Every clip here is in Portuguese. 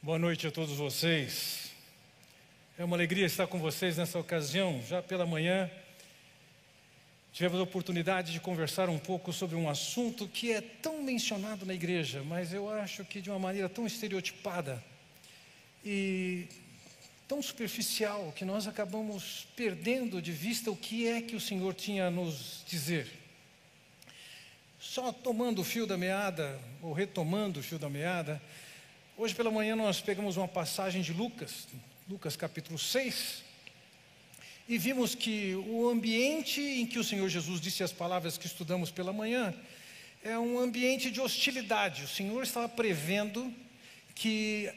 Boa noite a todos vocês. É uma alegria estar com vocês nessa ocasião. Já pela manhã, tivemos a oportunidade de conversar um pouco sobre um assunto que é tão mencionado na igreja, mas eu acho que de uma maneira tão estereotipada e tão superficial que nós acabamos perdendo de vista o que é que o Senhor tinha a nos dizer. Só tomando o fio da meada, ou retomando o fio da meada, hoje pela manhã nós pegamos uma passagem de Lucas, Lucas capítulo 6, e vimos que o ambiente em que o Senhor Jesus disse as palavras que estudamos pela manhã é um ambiente de hostilidade. O Senhor estava prevendo que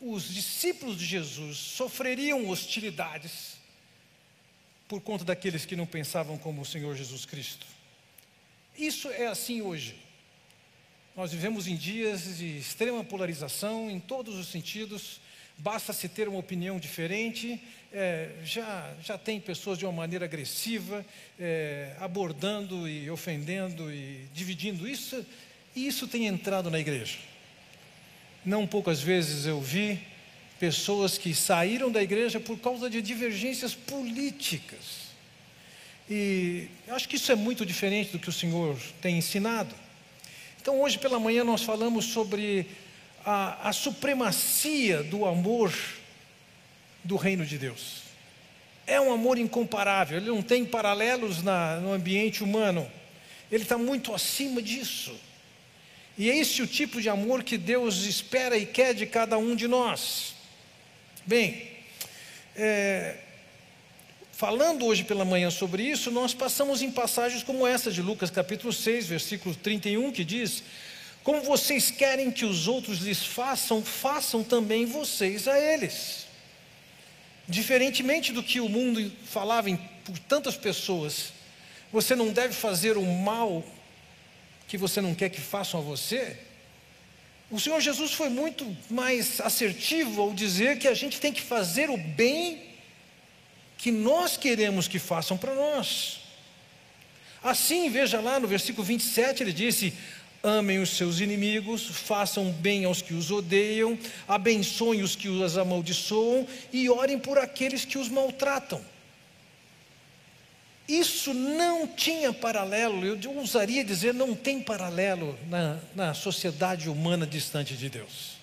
os discípulos de Jesus sofreriam hostilidades por conta daqueles que não pensavam como o Senhor Jesus Cristo. Isso é assim hoje. Nós vivemos em dias de extrema polarização em todos os sentidos. Basta se ter uma opinião diferente, é, já, já tem pessoas de uma maneira agressiva, é, abordando e ofendendo e dividindo isso, e isso tem entrado na igreja. Não poucas vezes eu vi pessoas que saíram da igreja por causa de divergências políticas. E acho que isso é muito diferente do que o Senhor tem ensinado. Então, hoje pela manhã, nós falamos sobre a, a supremacia do amor do reino de Deus. É um amor incomparável, ele não tem paralelos na, no ambiente humano, ele está muito acima disso. E é esse o tipo de amor que Deus espera e quer de cada um de nós. Bem, é, falando hoje pela manhã sobre isso, nós passamos em passagens como essa de Lucas capítulo 6, versículo 31, que diz: Como vocês querem que os outros lhes façam, façam também vocês a eles. Diferentemente do que o mundo falava em, por tantas pessoas, você não deve fazer o mal que você não quer que façam a você, o Senhor Jesus foi muito mais assertivo ao dizer que a gente tem que fazer o bem que nós queremos que façam para nós. Assim, veja lá no versículo 27, ele disse: Amem os seus inimigos, façam bem aos que os odeiam, abençoem os que os amaldiçoam e orem por aqueles que os maltratam. Isso não tinha paralelo, eu ousaria dizer, não tem paralelo na, na sociedade humana distante de Deus.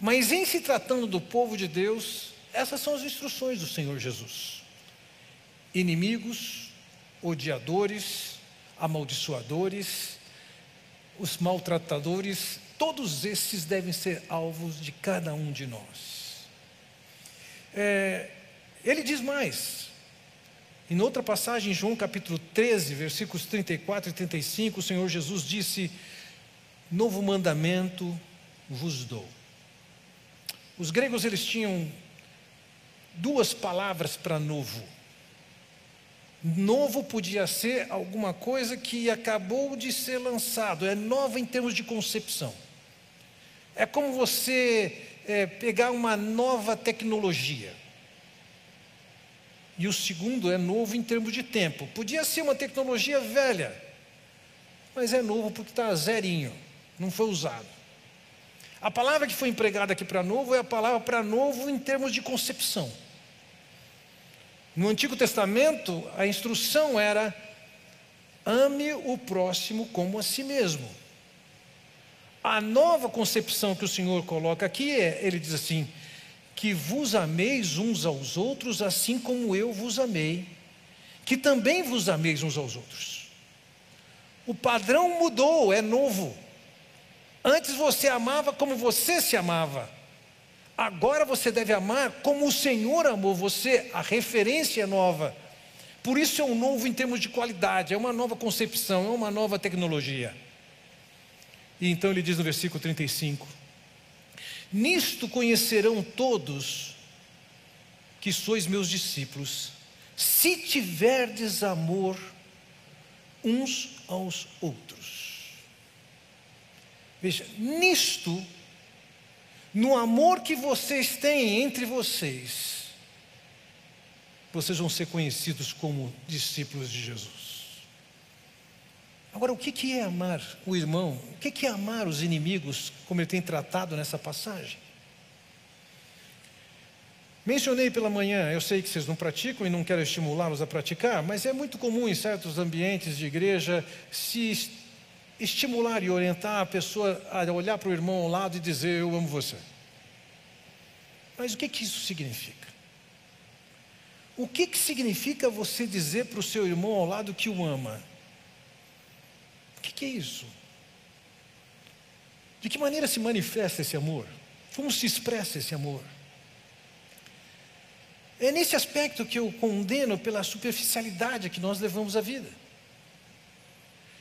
Mas em se tratando do povo de Deus, essas são as instruções do Senhor Jesus: inimigos, odiadores, amaldiçoadores, os maltratadores, todos esses devem ser alvos de cada um de nós. É, ele diz mais: em outra passagem, em João capítulo 13, versículos 34 e 35, o Senhor Jesus disse: Novo mandamento vos dou. Os gregos eles tinham duas palavras para novo. Novo podia ser alguma coisa que acabou de ser lançado, é nova em termos de concepção. É como você é, pegar uma nova tecnologia. E o segundo é novo em termos de tempo. Podia ser uma tecnologia velha, mas é novo porque está zerinho, não foi usado. A palavra que foi empregada aqui para novo é a palavra para novo em termos de concepção. No Antigo Testamento, a instrução era: ame o próximo como a si mesmo. A nova concepção que o Senhor coloca aqui é: ele diz assim, que vos ameis uns aos outros, assim como eu vos amei, que também vos ameis uns aos outros. O padrão mudou, é novo. Antes você amava como você se amava. Agora você deve amar como o Senhor amou você, a referência é nova. Por isso é um novo em termos de qualidade, é uma nova concepção, é uma nova tecnologia. E então ele diz no versículo 35: Nisto conhecerão todos que sois meus discípulos, se tiverdes amor uns aos outros. Veja, nisto, no amor que vocês têm entre vocês, vocês vão ser conhecidos como discípulos de Jesus. Agora, o que é amar o irmão? O que é amar os inimigos, como ele tem tratado nessa passagem? Mencionei pela manhã, eu sei que vocês não praticam e não quero estimulá-los a praticar, mas é muito comum em certos ambientes de igreja se estimular e orientar a pessoa a olhar para o irmão ao lado e dizer: Eu amo você. Mas o que, que isso significa? O que, que significa você dizer para o seu irmão ao lado que o ama? O que, que é isso? De que maneira se manifesta esse amor? Como se expressa esse amor? É nesse aspecto que eu condeno pela superficialidade que nós levamos a vida.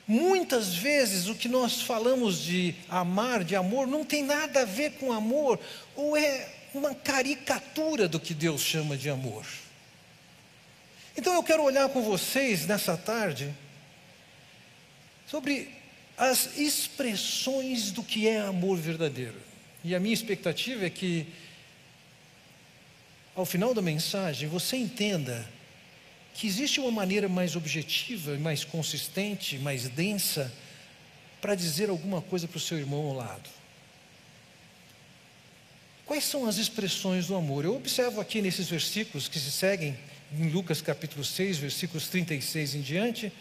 Muitas vezes o que nós falamos de amar, de amor, não tem nada a ver com amor, ou é uma caricatura do que Deus chama de amor. Então eu quero olhar com vocês nessa tarde sobre as expressões do que é amor verdadeiro. E a minha expectativa é que, ao final da mensagem, você entenda que existe uma maneira mais objetiva, mais consistente, mais densa, para dizer alguma coisa para o seu irmão ao lado. Quais são as expressões do amor? Eu observo aqui nesses versículos que se seguem, em Lucas capítulo 6, versículos 36 em diante,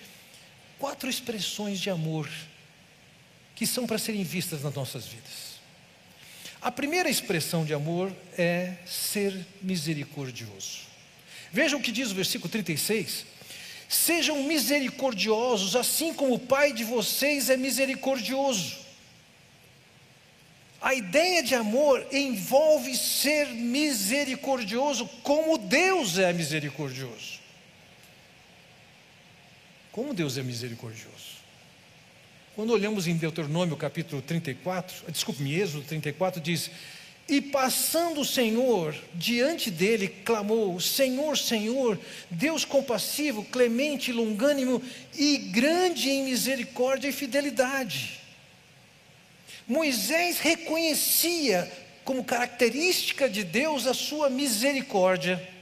quatro expressões de amor que são para serem vistas nas nossas vidas. A primeira expressão de amor é ser misericordioso. Vejam o que diz o versículo 36. Sejam misericordiosos, assim como o Pai de vocês é misericordioso. A ideia de amor envolve ser misericordioso, como Deus é misericordioso. Como Deus é misericordioso. Quando olhamos em Deuteronômio capítulo 34, desculpe-me, Êxodo 34, diz: e passando o Senhor diante dele, clamou: Senhor, Senhor, Deus compassivo, clemente, longânimo e grande em misericórdia e fidelidade. Moisés reconhecia como característica de Deus a sua misericórdia.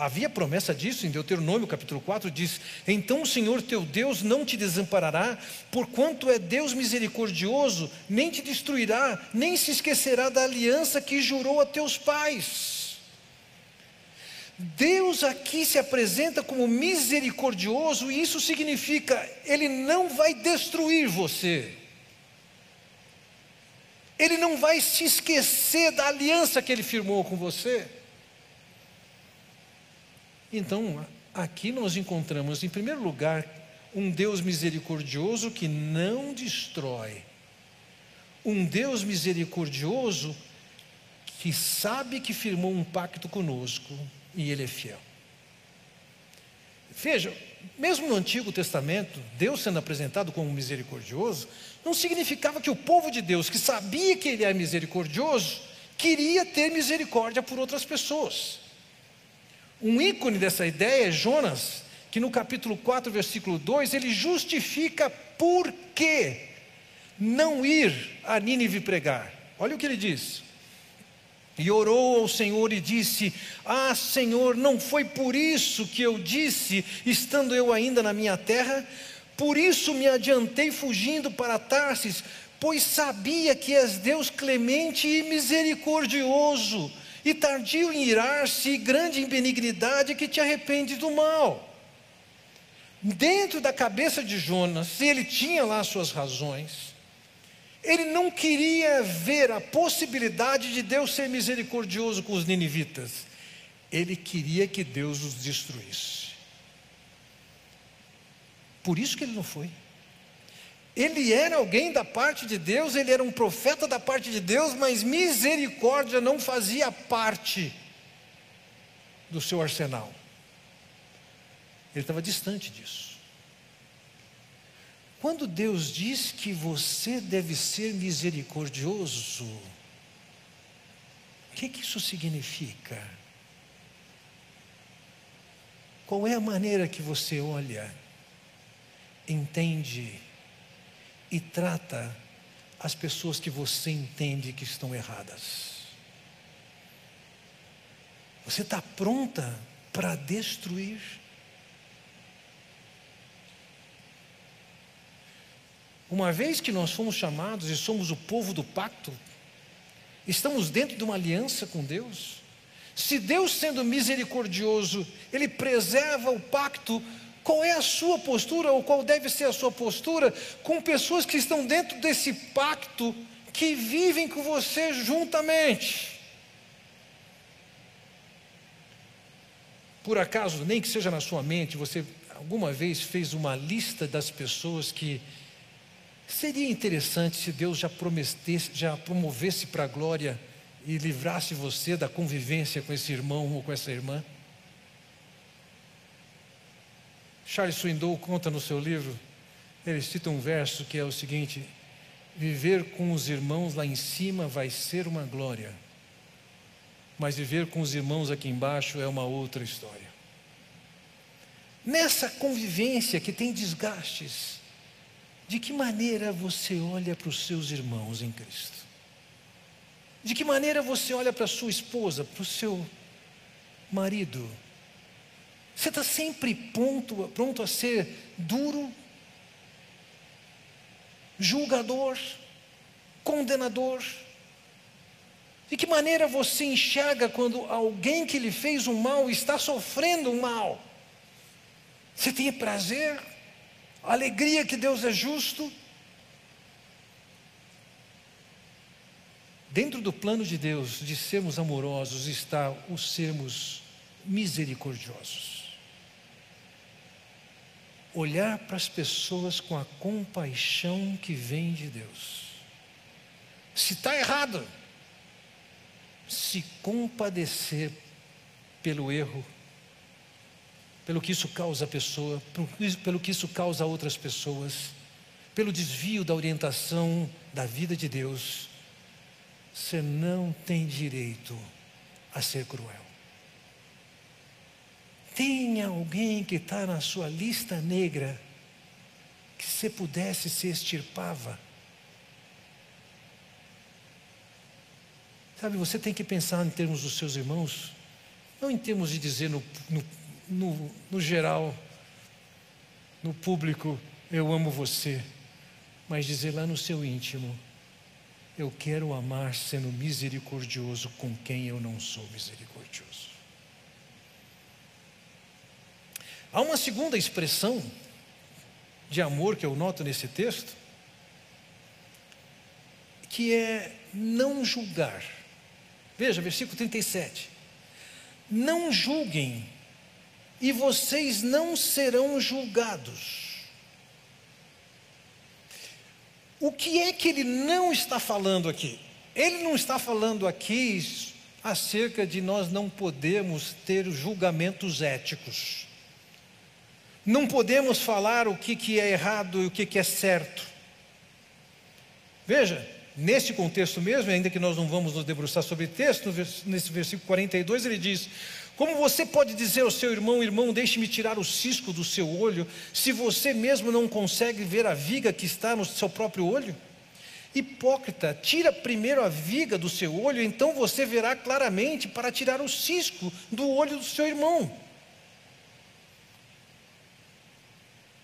Havia promessa disso em Deuteronômio capítulo 4, diz: Então o Senhor teu Deus não te desamparará, porquanto é Deus misericordioso, nem te destruirá, nem se esquecerá da aliança que jurou a teus pais. Deus aqui se apresenta como misericordioso, e isso significa, Ele não vai destruir você, Ele não vai se esquecer da aliança que Ele firmou com você. Então, aqui nós encontramos, em primeiro lugar, um Deus misericordioso que não destrói, um Deus misericordioso que sabe que firmou um pacto conosco e Ele é fiel. Veja, mesmo no Antigo Testamento, Deus sendo apresentado como misericordioso, não significava que o povo de Deus, que sabia que Ele é misericordioso, queria ter misericórdia por outras pessoas. Um ícone dessa ideia é Jonas, que no capítulo 4, versículo 2, ele justifica por que não ir a Nínive pregar. Olha o que ele diz. E orou ao Senhor e disse: Ah, Senhor, não foi por isso que eu disse, estando eu ainda na minha terra, por isso me adiantei fugindo para Tarsis, pois sabia que és Deus clemente e misericordioso e tardio em irar-se, grande em benignidade, que te arrepende do mal. Dentro da cabeça de Jonas, ele tinha lá suas razões, ele não queria ver a possibilidade de Deus ser misericordioso com os ninivitas, ele queria que Deus os destruísse. Por isso que ele não foi. Ele era alguém da parte de Deus, ele era um profeta da parte de Deus, mas misericórdia não fazia parte do seu arsenal. Ele estava distante disso. Quando Deus diz que você deve ser misericordioso, o que, que isso significa? Qual é a maneira que você olha, entende, e trata as pessoas que você entende que estão erradas. Você está pronta para destruir? Uma vez que nós fomos chamados e somos o povo do pacto, estamos dentro de uma aliança com Deus. Se Deus, sendo misericordioso, Ele preserva o pacto, qual é a sua postura, ou qual deve ser a sua postura com pessoas que estão dentro desse pacto, que vivem com você juntamente? Por acaso, nem que seja na sua mente, você alguma vez fez uma lista das pessoas que seria interessante se Deus já já promovesse para a glória e livrasse você da convivência com esse irmão ou com essa irmã? Charles Swindoll conta no seu livro, ele cita um verso que é o seguinte: Viver com os irmãos lá em cima vai ser uma glória, mas viver com os irmãos aqui embaixo é uma outra história. Nessa convivência que tem desgastes, de que maneira você olha para os seus irmãos em Cristo? De que maneira você olha para sua esposa, para o seu marido? Você está sempre pronto, pronto a ser duro, julgador, condenador? De que maneira você enxerga quando alguém que lhe fez um mal está sofrendo um mal? Você tem prazer, alegria que Deus é justo. Dentro do plano de Deus de sermos amorosos está o sermos misericordiosos. Olhar para as pessoas com a compaixão que vem de Deus. Se está errado, se compadecer pelo erro pelo que isso causa a pessoa, pelo que isso causa a outras pessoas, pelo desvio da orientação da vida de Deus, você não tem direito a ser cruel. Tem alguém que está na sua lista negra que se pudesse se extirpava. Sabe, você tem que pensar em termos dos seus irmãos, não em termos de dizer no, no no, no geral, no público, eu amo você, mas dizer lá no seu íntimo, eu quero amar sendo misericordioso com quem eu não sou misericordioso. Há uma segunda expressão de amor que eu noto nesse texto, que é não julgar. Veja, versículo 37. Não julguem e vocês não serão julgados. O que é que ele não está falando aqui? Ele não está falando aqui acerca de nós não podemos ter julgamentos éticos. Não podemos falar o que, que é errado e o que, que é certo. Veja, nesse contexto mesmo, ainda que nós não vamos nos debruçar sobre texto, nesse versículo 42, ele diz: como você pode dizer ao seu irmão, irmão, deixe-me tirar o cisco do seu olho, se você mesmo não consegue ver a viga que está no seu próprio olho? Hipócrita, tira primeiro a viga do seu olho, então você verá claramente para tirar o cisco do olho do seu irmão.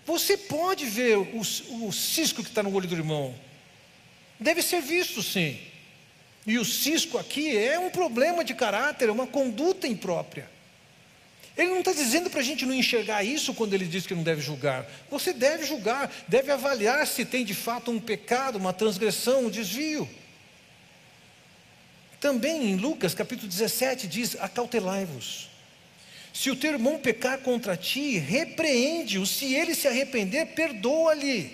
Você pode ver o, o cisco que está no olho do irmão, deve ser visto sim. E o cisco aqui é um problema de caráter, é uma conduta imprópria. Ele não está dizendo para a gente não enxergar isso quando ele diz que não deve julgar. Você deve julgar, deve avaliar se tem de fato um pecado, uma transgressão, um desvio. Também em Lucas capítulo 17 diz: Acautelai-vos. Se o teu irmão pecar contra ti, repreende-o. Se ele se arrepender, perdoa-lhe.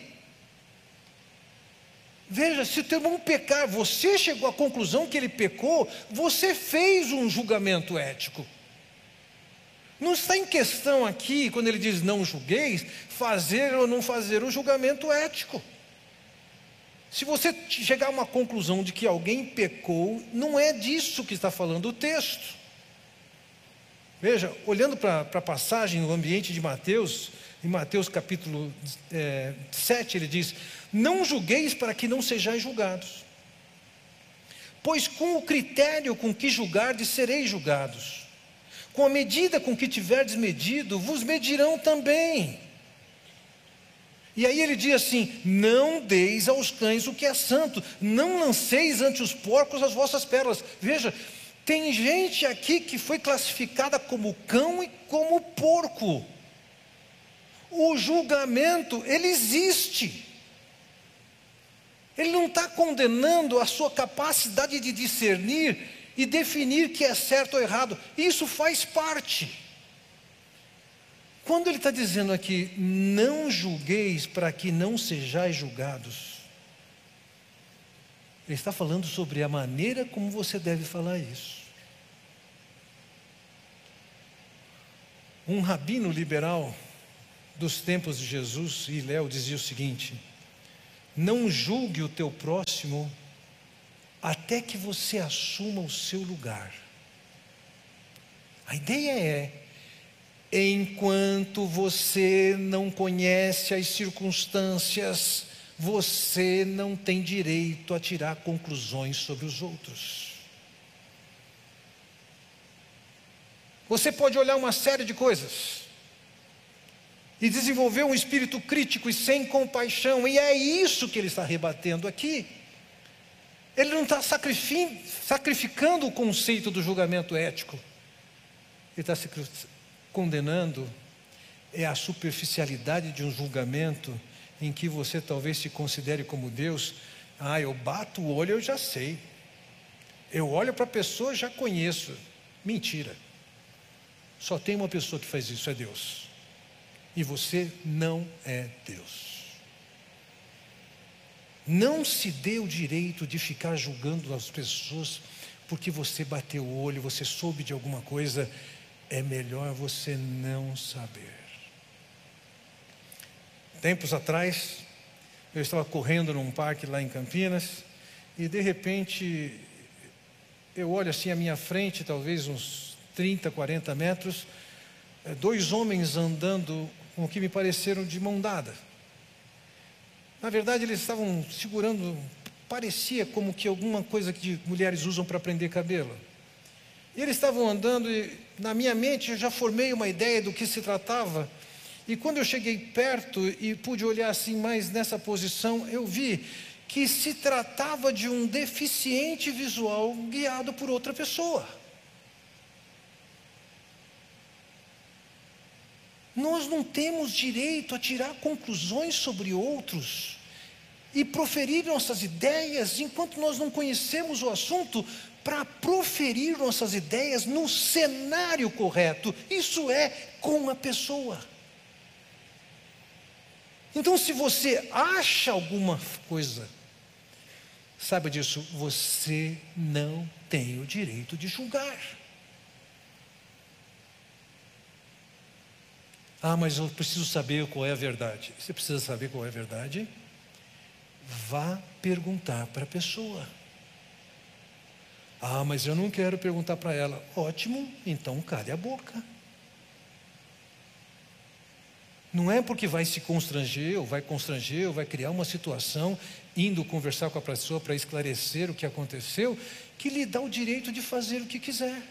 Veja, se o teu irmão pecar, você chegou à conclusão que ele pecou, você fez um julgamento ético. Não está em questão aqui, quando ele diz não julgueis, fazer ou não fazer o julgamento ético. Se você chegar a uma conclusão de que alguém pecou, não é disso que está falando o texto. Veja, olhando para a passagem no ambiente de Mateus, em Mateus capítulo é, 7, ele diz: Não julgueis para que não sejais julgados, pois com o critério com que julgardes sereis julgados, com a medida com que tiverdes medido, vos medirão também. E aí ele diz assim: Não deis aos cães o que é santo, não lanceis ante os porcos as vossas pérolas. Veja, tem gente aqui que foi classificada como cão e como porco. O julgamento, ele existe. Ele não está condenando a sua capacidade de discernir e definir que é certo ou errado. Isso faz parte. Quando ele está dizendo aqui, não julgueis para que não sejais julgados, ele está falando sobre a maneira como você deve falar isso. Um rabino liberal dos tempos de Jesus e Léo dizia o seguinte: não julgue o teu próximo até que você assuma o seu lugar. A ideia é Enquanto você não conhece as circunstâncias, você não tem direito a tirar conclusões sobre os outros. Você pode olhar uma série de coisas e desenvolver um espírito crítico e sem compaixão, e é isso que ele está rebatendo aqui. Ele não está sacrificando o conceito do julgamento ético, ele está condenando é a superficialidade de um julgamento em que você talvez se considere como Deus. Ah, eu bato o olho, eu já sei. Eu olho para a pessoa, já conheço. Mentira. Só tem uma pessoa que faz isso, é Deus. E você não é Deus. Não se dê o direito de ficar julgando as pessoas porque você bateu o olho, você soube de alguma coisa é melhor você não saber. Tempos atrás, eu estava correndo num parque lá em Campinas e de repente eu olho assim à minha frente, talvez uns 30, 40 metros, eh, dois homens andando com o que me pareceram de mão dada. Na verdade, eles estavam segurando, parecia como que alguma coisa que mulheres usam para prender cabelo. E eles estavam andando e na minha mente eu já formei uma ideia do que se tratava. E quando eu cheguei perto e pude olhar assim mais nessa posição, eu vi que se tratava de um deficiente visual guiado por outra pessoa. Nós não temos direito a tirar conclusões sobre outros e proferir nossas ideias enquanto nós não conhecemos o assunto, para proferir nossas ideias no cenário correto, isso é com a pessoa. Então, se você acha alguma coisa, saiba disso, você não tem o direito de julgar. Ah, mas eu preciso saber qual é a verdade. Você precisa saber qual é a verdade? Vá perguntar para a pessoa. Ah, mas eu não quero perguntar para ela. Ótimo, então cale a boca. Não é porque vai se constranger, ou vai constranger, ou vai criar uma situação, indo conversar com a pessoa para esclarecer o que aconteceu, que lhe dá o direito de fazer o que quiser.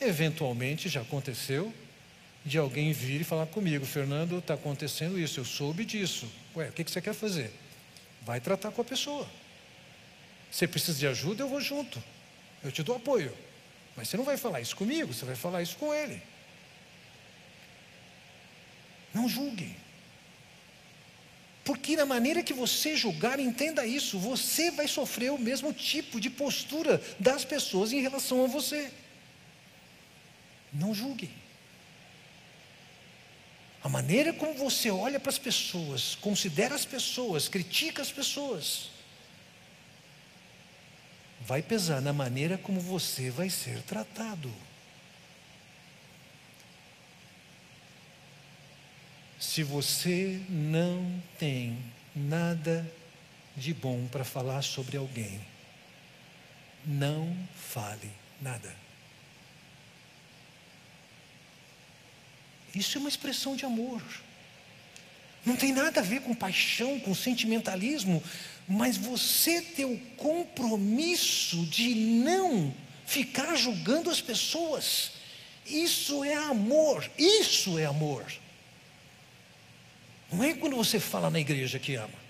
Eventualmente já aconteceu de alguém vir e falar comigo, Fernando, está acontecendo isso, eu soube disso. Ué, o que, que você quer fazer? Vai tratar com a pessoa. Você precisa de ajuda, eu vou junto. Eu te dou apoio. Mas você não vai falar isso comigo, você vai falar isso com ele. Não julgue. Porque na maneira que você julgar, entenda isso, você vai sofrer o mesmo tipo de postura das pessoas em relação a você. Não julgue. A maneira como você olha para as pessoas, considera as pessoas, critica as pessoas, vai pesar na maneira como você vai ser tratado. Se você não tem nada de bom para falar sobre alguém, não fale nada. Isso é uma expressão de amor. Não tem nada a ver com paixão, com sentimentalismo, mas você ter o compromisso de não ficar julgando as pessoas. Isso é amor, isso é amor. Não é quando você fala na igreja que ama.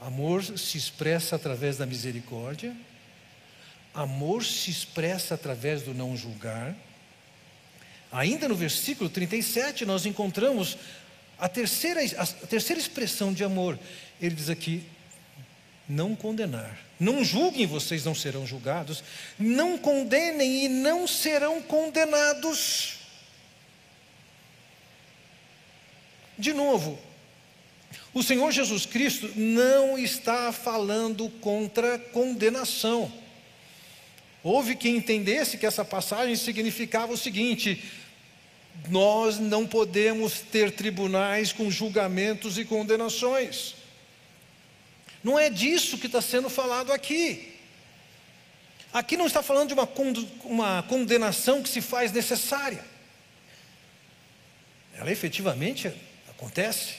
Amor se expressa através da misericórdia, amor se expressa através do não julgar. Ainda no versículo 37, nós encontramos a terceira, a terceira expressão de amor. Ele diz aqui: não condenar. Não julguem, vocês não serão julgados. Não condenem e não serão condenados. De novo, o Senhor Jesus Cristo não está falando contra condenação. Houve quem entendesse que essa passagem significava o seguinte: nós não podemos ter tribunais com julgamentos e condenações. Não é disso que está sendo falado aqui. Aqui não está falando de uma, uma condenação que se faz necessária. Ela efetivamente Acontece.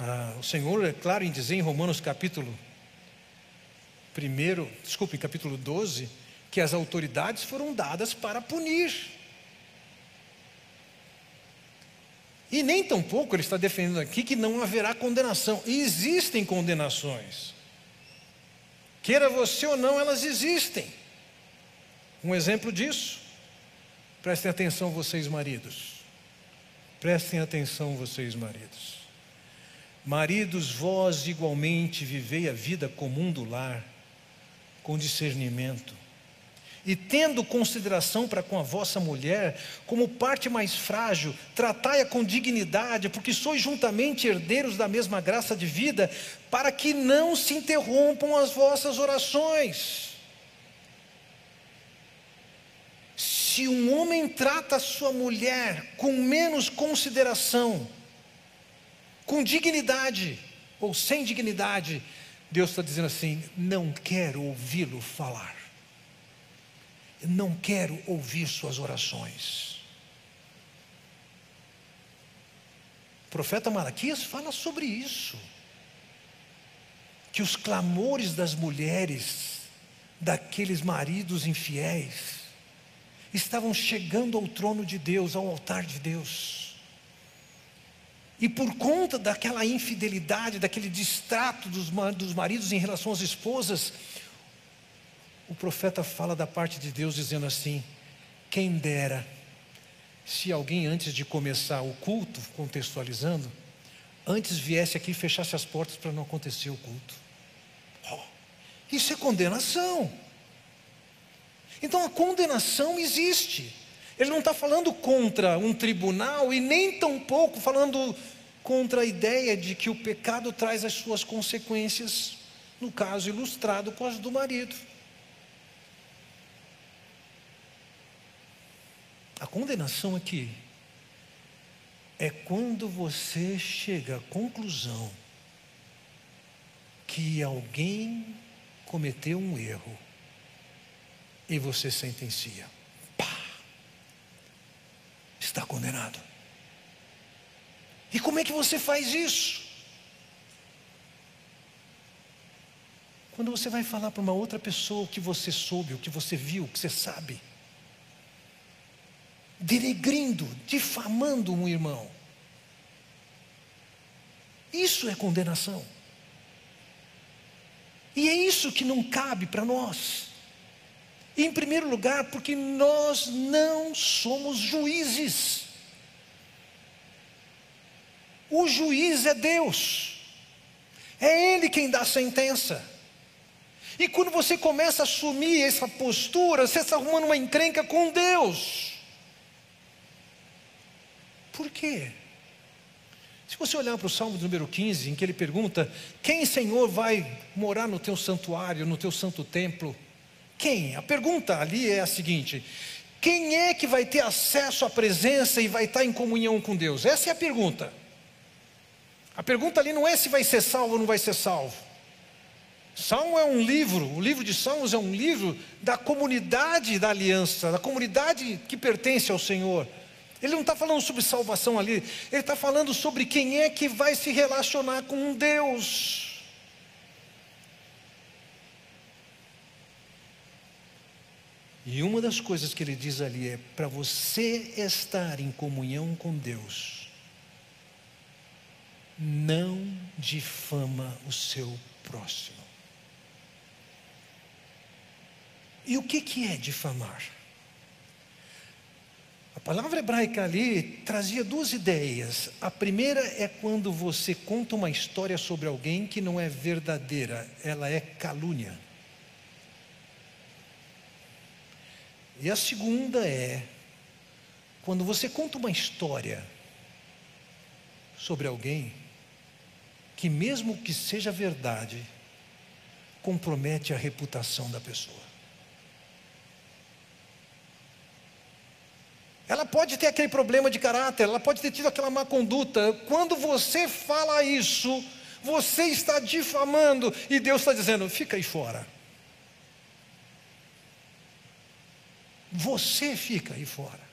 Ah, o Senhor é claro em dizer em Romanos capítulo 1, desculpe, capítulo 12, que as autoridades foram dadas para punir. E nem tampouco ele está defendendo aqui que não haverá condenação. E existem condenações. Queira você ou não, elas existem. Um exemplo disso. Prestem atenção, vocês maridos. Prestem atenção, vocês, maridos. Maridos, vós igualmente vivei a vida comum do lar, com discernimento, e tendo consideração para com a vossa mulher, como parte mais frágil, tratai-a com dignidade, porque sois juntamente herdeiros da mesma graça de vida, para que não se interrompam as vossas orações. se um homem trata a sua mulher com menos consideração, com dignidade ou sem dignidade, Deus está dizendo assim: não quero ouvi-lo falar, não quero ouvir suas orações. O profeta Malaquias fala sobre isso, que os clamores das mulheres, daqueles maridos infiéis, estavam chegando ao trono de Deus, ao altar de Deus. E por conta daquela infidelidade, daquele distrato dos, dos maridos em relação às esposas, o profeta fala da parte de Deus dizendo assim: quem dera se alguém antes de começar o culto, contextualizando, antes viesse aqui e fechasse as portas para não acontecer o culto. Oh, isso é condenação. Então a condenação existe. Ele não está falando contra um tribunal e nem tampouco falando contra a ideia de que o pecado traz as suas consequências, no caso ilustrado com as do marido. A condenação aqui é quando você chega à conclusão que alguém cometeu um erro e você sentencia. Pá! Está condenado. E como é que você faz isso? Quando você vai falar para uma outra pessoa o que você soube, o que você viu, o que você sabe, denegrindo, difamando um irmão, isso é condenação. E é isso que não cabe para nós. Em primeiro lugar, porque nós não somos juízes. O juiz é Deus. É Ele quem dá a sentença. E quando você começa a assumir essa postura, você está arrumando uma encrenca com Deus. Por quê? Se você olhar para o Salmo número 15, em que ele pergunta: Quem, Senhor, vai morar no teu santuário, no teu santo templo? Quem? A pergunta ali é a seguinte: quem é que vai ter acesso à presença e vai estar em comunhão com Deus? Essa é a pergunta. A pergunta ali não é se vai ser salvo ou não vai ser salvo. Salmo é um livro, o livro de Salmos é um livro da comunidade da aliança, da comunidade que pertence ao Senhor. Ele não está falando sobre salvação ali, ele está falando sobre quem é que vai se relacionar com Deus. E uma das coisas que ele diz ali é: para você estar em comunhão com Deus, não difama o seu próximo. E o que, que é difamar? A palavra hebraica ali trazia duas ideias. A primeira é quando você conta uma história sobre alguém que não é verdadeira, ela é calúnia. E a segunda é quando você conta uma história sobre alguém que, mesmo que seja verdade, compromete a reputação da pessoa. Ela pode ter aquele problema de caráter, ela pode ter tido aquela má conduta. Quando você fala isso, você está difamando e Deus está dizendo: fica aí fora. Você fica aí fora.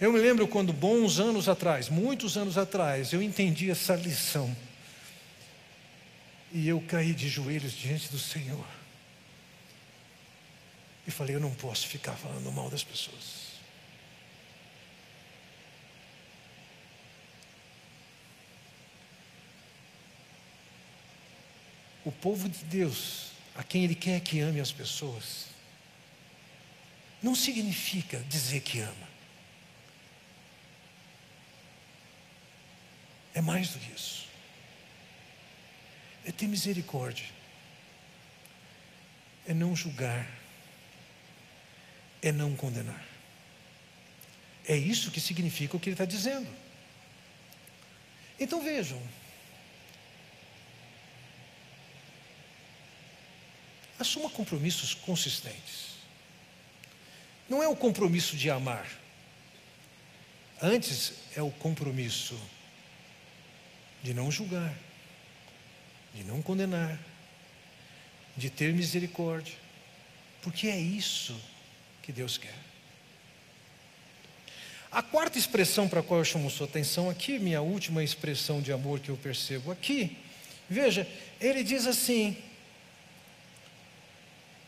Eu me lembro quando, bons anos atrás, muitos anos atrás, eu entendi essa lição. E eu caí de joelhos diante do Senhor. E falei: eu não posso ficar falando mal das pessoas. O povo de Deus, a quem Ele quer que ame as pessoas, não significa dizer que ama. É mais do que isso. É ter misericórdia. É não julgar é não condenar. É isso que significa o que ele está dizendo. Então vejam. Assuma compromissos consistentes. Não é o compromisso de amar. Antes é o compromisso de não julgar, de não condenar, de ter misericórdia. Porque é isso que Deus quer. A quarta expressão para a qual eu chamo sua atenção aqui, minha última expressão de amor que eu percebo aqui, veja, ele diz assim: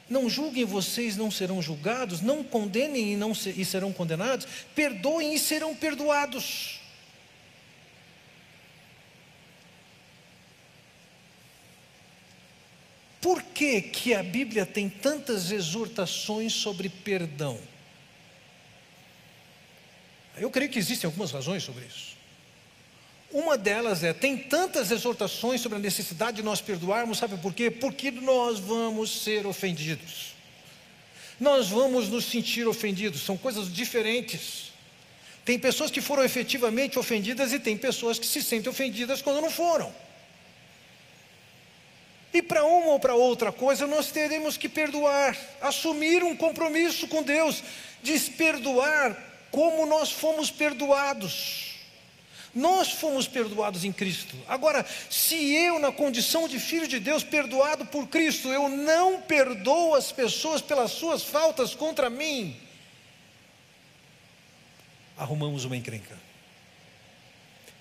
Não julguem vocês, não serão julgados, não condenem e, não e serão condenados, perdoem e serão perdoados. Por que, que a Bíblia tem tantas exortações sobre perdão? Eu creio que existem algumas razões sobre isso. Uma delas é: tem tantas exortações sobre a necessidade de nós perdoarmos, sabe por quê? Porque nós vamos ser ofendidos. Nós vamos nos sentir ofendidos, são coisas diferentes. Tem pessoas que foram efetivamente ofendidas e tem pessoas que se sentem ofendidas quando não foram. E para uma ou para outra coisa, nós teremos que perdoar, assumir um compromisso com Deus, desperdoar como nós fomos perdoados. Nós fomos perdoados em Cristo. Agora, se eu, na condição de filho de Deus, perdoado por Cristo, eu não perdoo as pessoas pelas suas faltas contra mim, arrumamos uma encrenca.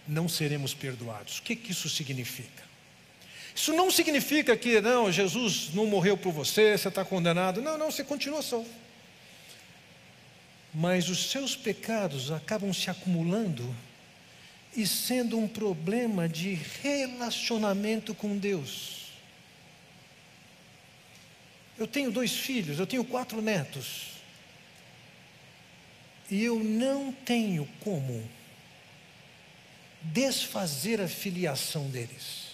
Não seremos perdoados. O que, que isso significa? Isso não significa que, não, Jesus não morreu por você, você está condenado. Não, não, você continua salvo. Mas os seus pecados acabam se acumulando e sendo um problema de relacionamento com Deus. Eu tenho dois filhos, eu tenho quatro netos. E eu não tenho como desfazer a filiação deles.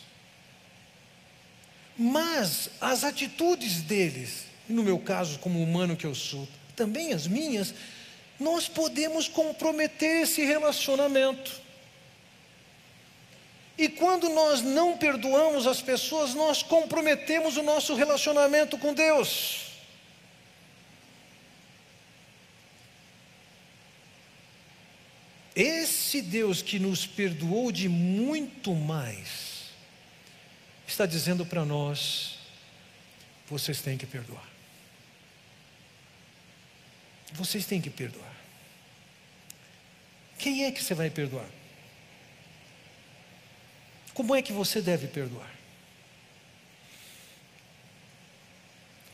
Mas as atitudes deles, no meu caso, como humano que eu sou, também as minhas, nós podemos comprometer esse relacionamento. E quando nós não perdoamos as pessoas, nós comprometemos o nosso relacionamento com Deus. Esse Deus que nos perdoou de muito mais, está dizendo para nós: vocês têm que perdoar. Vocês têm que perdoar. Quem é que você vai perdoar? Como é que você deve perdoar?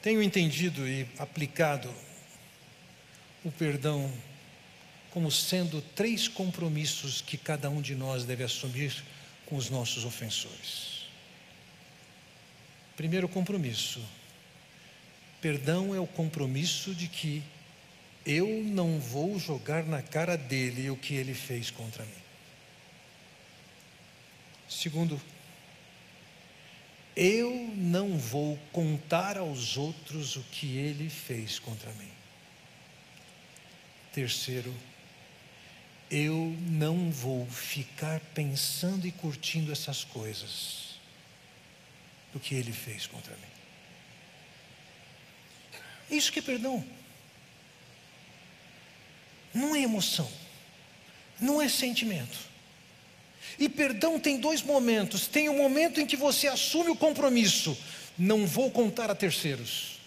tenho entendido e aplicado o perdão como sendo três compromissos que cada um de nós deve assumir com os nossos ofensores. Primeiro compromisso: perdão é o compromisso de que eu não vou jogar na cara dele o que ele fez contra mim. Segundo, eu não vou contar aos outros o que ele fez contra mim. Terceiro, eu não vou ficar pensando e curtindo essas coisas do que ele fez contra mim. Isso que é perdão. Não é emoção, não é sentimento. E perdão tem dois momentos. Tem o um momento em que você assume o compromisso: não vou contar a terceiros,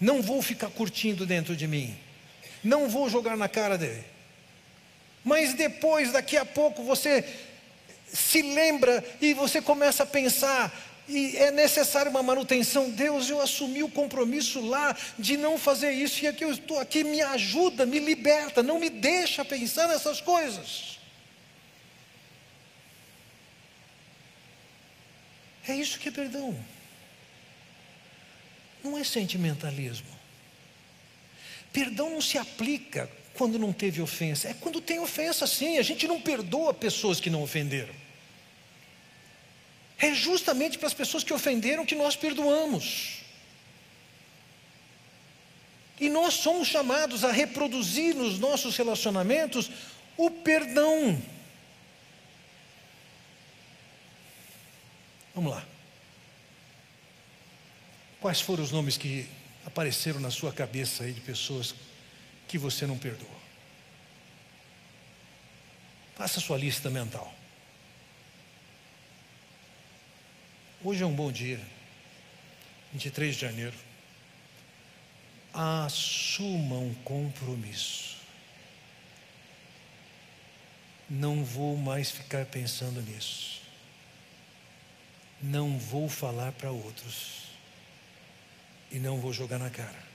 não vou ficar curtindo dentro de mim, não vou jogar na cara dele. Mas depois, daqui a pouco, você se lembra e você começa a pensar, e é necessária uma manutenção. Deus, eu assumi o compromisso lá de não fazer isso, e aqui eu estou aqui, me ajuda, me liberta, não me deixa pensar nessas coisas. É isso que é perdão. Não é sentimentalismo. Perdão não se aplica quando não teve ofensa. É quando tem ofensa, sim. A gente não perdoa pessoas que não ofenderam. É justamente para as pessoas que ofenderam que nós perdoamos. E nós somos chamados a reproduzir nos nossos relacionamentos o perdão. Vamos lá. Quais foram os nomes que apareceram na sua cabeça aí de pessoas que você não perdoa. Faça sua lista mental. Hoje é um bom dia, 23 de janeiro. Assuma um compromisso. Não vou mais ficar pensando nisso. Não vou falar para outros. E não vou jogar na cara.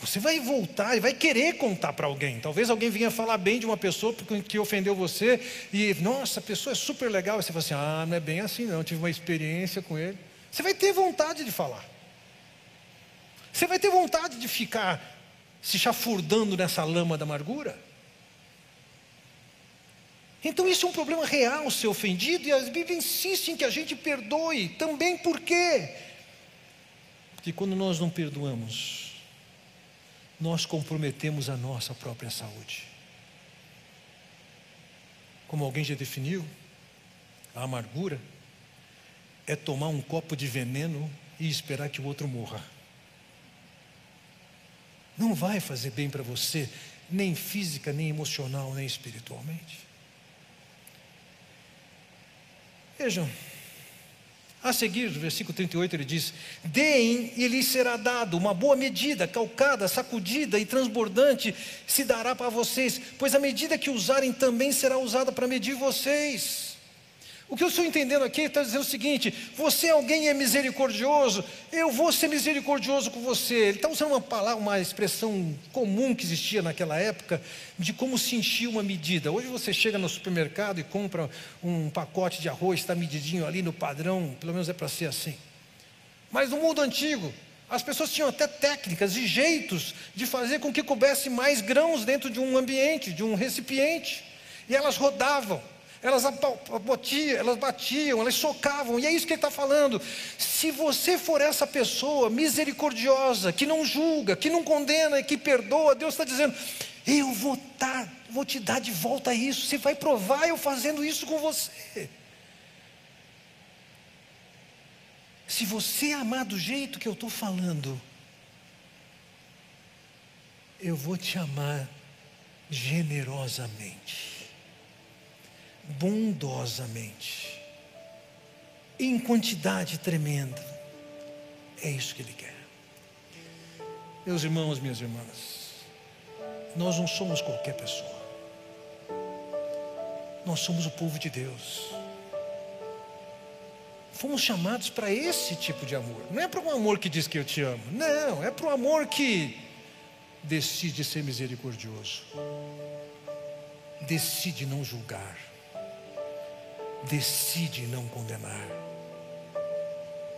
Você vai voltar e vai querer contar para alguém. Talvez alguém venha falar bem de uma pessoa que ofendeu você e, nossa, a pessoa é super legal. E você fala assim: ah, não é bem assim, não. Eu tive uma experiência com ele. Você vai ter vontade de falar. Você vai ter vontade de ficar se chafurdando nessa lama da amargura. Então, isso é um problema real, ser ofendido, e a Bíblia insiste em que a gente perdoe. Também por quê? Porque quando nós não perdoamos, nós comprometemos a nossa própria saúde. Como alguém já definiu, a amargura é tomar um copo de veneno e esperar que o outro morra. Não vai fazer bem para você, nem física, nem emocional, nem espiritualmente. Vejam, a seguir, no versículo 38, ele diz: Deem e lhes será dado, uma boa medida, calcada, sacudida e transbordante se dará para vocês, pois a medida que usarem também será usada para medir vocês. O que eu estou entendendo aqui está dizendo o seguinte: você alguém é misericordioso, eu vou ser misericordioso com você. Ele está usando uma palavra, uma expressão comum que existia naquela época de como se enchia uma medida. Hoje você chega no supermercado e compra um pacote de arroz, está medidinho ali no padrão, pelo menos é para ser assim. Mas no mundo antigo, as pessoas tinham até técnicas e jeitos de fazer com que coubesse mais grãos dentro de um ambiente, de um recipiente, e elas rodavam elas batiam, elas batiam, elas socavam, e é isso que ele está falando. Se você for essa pessoa misericordiosa, que não julga, que não condena e que perdoa, Deus está dizendo: eu vou, dar, vou te dar de volta isso, você vai provar eu fazendo isso com você. Se você amar do jeito que eu estou falando, eu vou te amar generosamente bondosamente, em quantidade tremenda. É isso que Ele quer. Meus irmãos, minhas irmãs, nós não somos qualquer pessoa. Nós somos o povo de Deus. Fomos chamados para esse tipo de amor. Não é para um amor que diz que eu te amo. Não, é para um amor que decide ser misericordioso. Decide não julgar. Decide não condenar.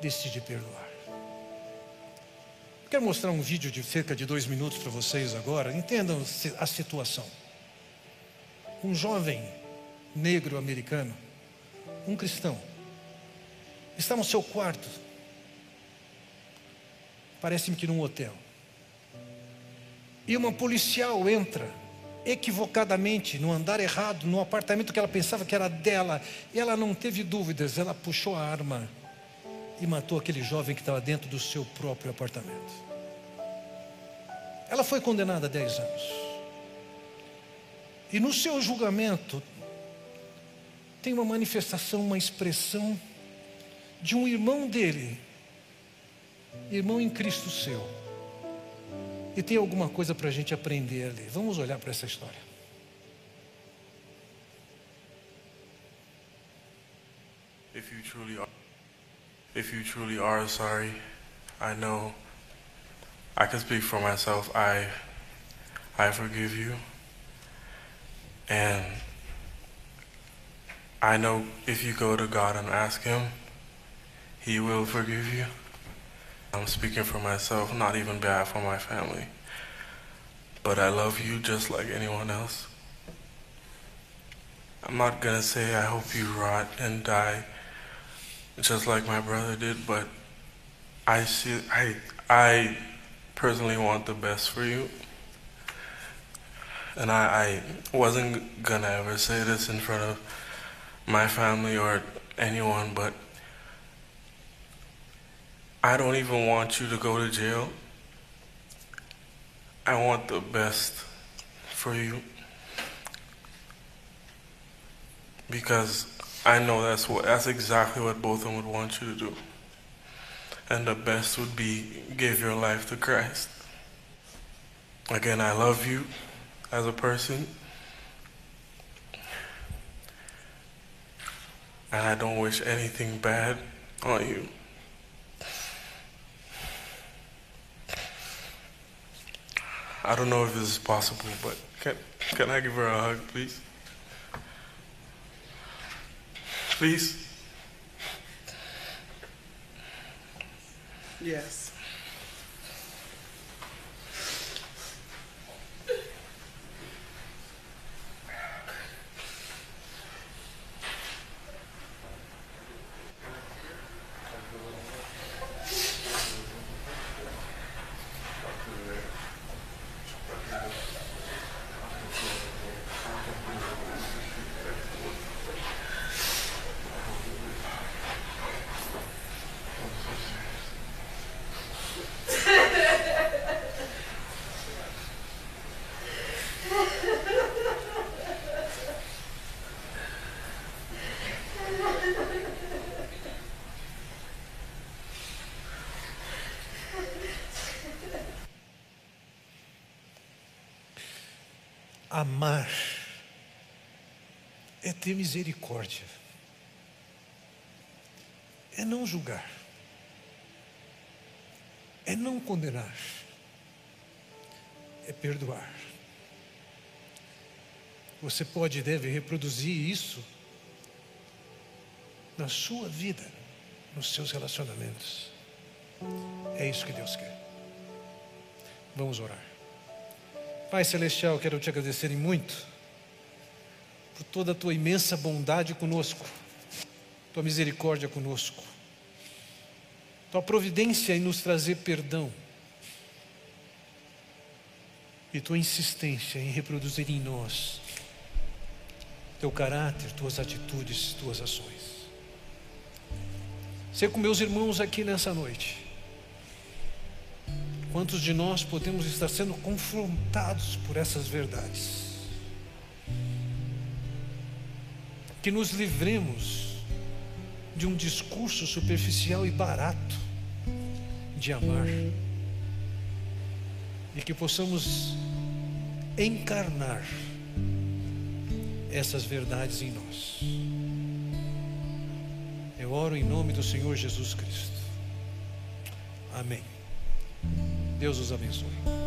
Decide perdoar. Quero mostrar um vídeo de cerca de dois minutos para vocês agora. Entendam a situação. Um jovem negro americano, um cristão, está no seu quarto. Parece-me que num hotel. E uma policial entra equivocadamente no andar errado, no apartamento que ela pensava que era dela. E ela não teve dúvidas, ela puxou a arma e matou aquele jovem que estava dentro do seu próprio apartamento. Ela foi condenada a 10 anos. E no seu julgamento, tem uma manifestação, uma expressão de um irmão dele, irmão em Cristo seu. E tem alguma coisa para a gente aprender ali. Vamos olhar para essa história. If you truly are, if you truly are sorry, I know I can speak for myself. I I forgive you. And I know if you go to God and ask him, he will forgive you. I'm speaking for myself, not even bad for my family. But I love you just like anyone else. I'm not gonna say I hope you rot and die just like my brother did, but I see I I personally want the best for you. And I, I wasn't gonna ever say this in front of my family or anyone, but I don't even want you to go to jail. I want the best for you. Because I know that's what that's exactly what both of them would want you to do. And the best would be give your life to Christ. Again, I love you as a person. And I don't wish anything bad on you. I don't know if this is possible, but can, can I give her a hug, please? Please? Yes. Amar é ter misericórdia, é não julgar, é não condenar, é perdoar. Você pode e deve reproduzir isso na sua vida, nos seus relacionamentos. É isso que Deus quer. Vamos orar. Pai Celestial, quero te agradecer muito por toda a tua imensa bondade conosco, tua misericórdia conosco, tua providência em nos trazer perdão e tua insistência em reproduzir em nós teu caráter, tuas atitudes, tuas ações. Ser com meus irmãos aqui nessa noite. Quantos de nós podemos estar sendo confrontados por essas verdades? Que nos livremos de um discurso superficial e barato de amar e que possamos encarnar essas verdades em nós. Eu oro em nome do Senhor Jesus Cristo. Amém. Deus os abençoe.